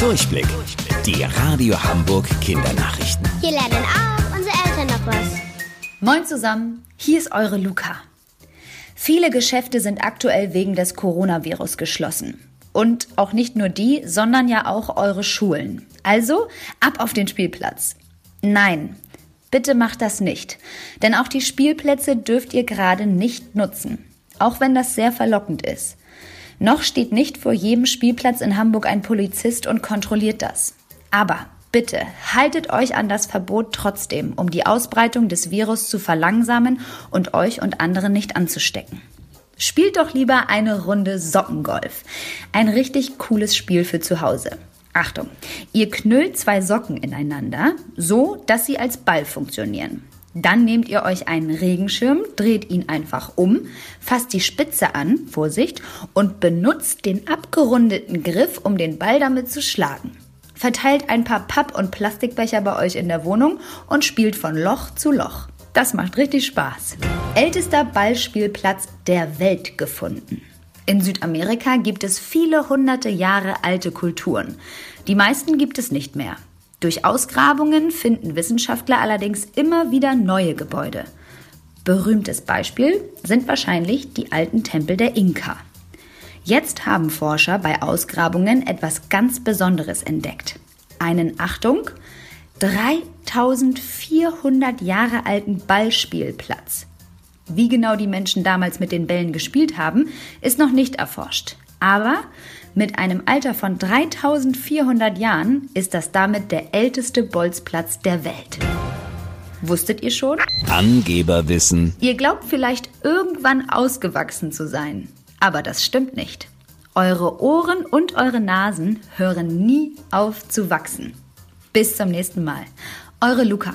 Durchblick. Die Radio Hamburg Kindernachrichten. Hier lernen auch unsere Eltern noch was. Moin zusammen, hier ist eure Luca. Viele Geschäfte sind aktuell wegen des Coronavirus geschlossen. Und auch nicht nur die, sondern ja auch eure Schulen. Also ab auf den Spielplatz. Nein, bitte macht das nicht. Denn auch die Spielplätze dürft ihr gerade nicht nutzen. Auch wenn das sehr verlockend ist. Noch steht nicht vor jedem Spielplatz in Hamburg ein Polizist und kontrolliert das. Aber bitte haltet euch an das Verbot trotzdem, um die Ausbreitung des Virus zu verlangsamen und euch und andere nicht anzustecken. Spielt doch lieber eine Runde Sockengolf. Ein richtig cooles Spiel für zu Hause. Achtung, ihr knüllt zwei Socken ineinander, so dass sie als Ball funktionieren. Dann nehmt ihr euch einen Regenschirm, dreht ihn einfach um, fasst die Spitze an, Vorsicht, und benutzt den abgerundeten Griff, um den Ball damit zu schlagen. Verteilt ein paar Papp- und Plastikbecher bei euch in der Wohnung und spielt von Loch zu Loch. Das macht richtig Spaß. Ältester Ballspielplatz der Welt gefunden. In Südamerika gibt es viele hunderte Jahre alte Kulturen. Die meisten gibt es nicht mehr. Durch Ausgrabungen finden Wissenschaftler allerdings immer wieder neue Gebäude. Berühmtes Beispiel sind wahrscheinlich die alten Tempel der Inka. Jetzt haben Forscher bei Ausgrabungen etwas ganz Besonderes entdeckt. Einen, Achtung, 3400 Jahre alten Ballspielplatz. Wie genau die Menschen damals mit den Bällen gespielt haben, ist noch nicht erforscht. Aber mit einem Alter von 3400 Jahren ist das damit der älteste Bolzplatz der Welt. Wusstet ihr schon? Angeberwissen. Ihr glaubt vielleicht irgendwann ausgewachsen zu sein. Aber das stimmt nicht. Eure Ohren und eure Nasen hören nie auf zu wachsen. Bis zum nächsten Mal. Eure Luca.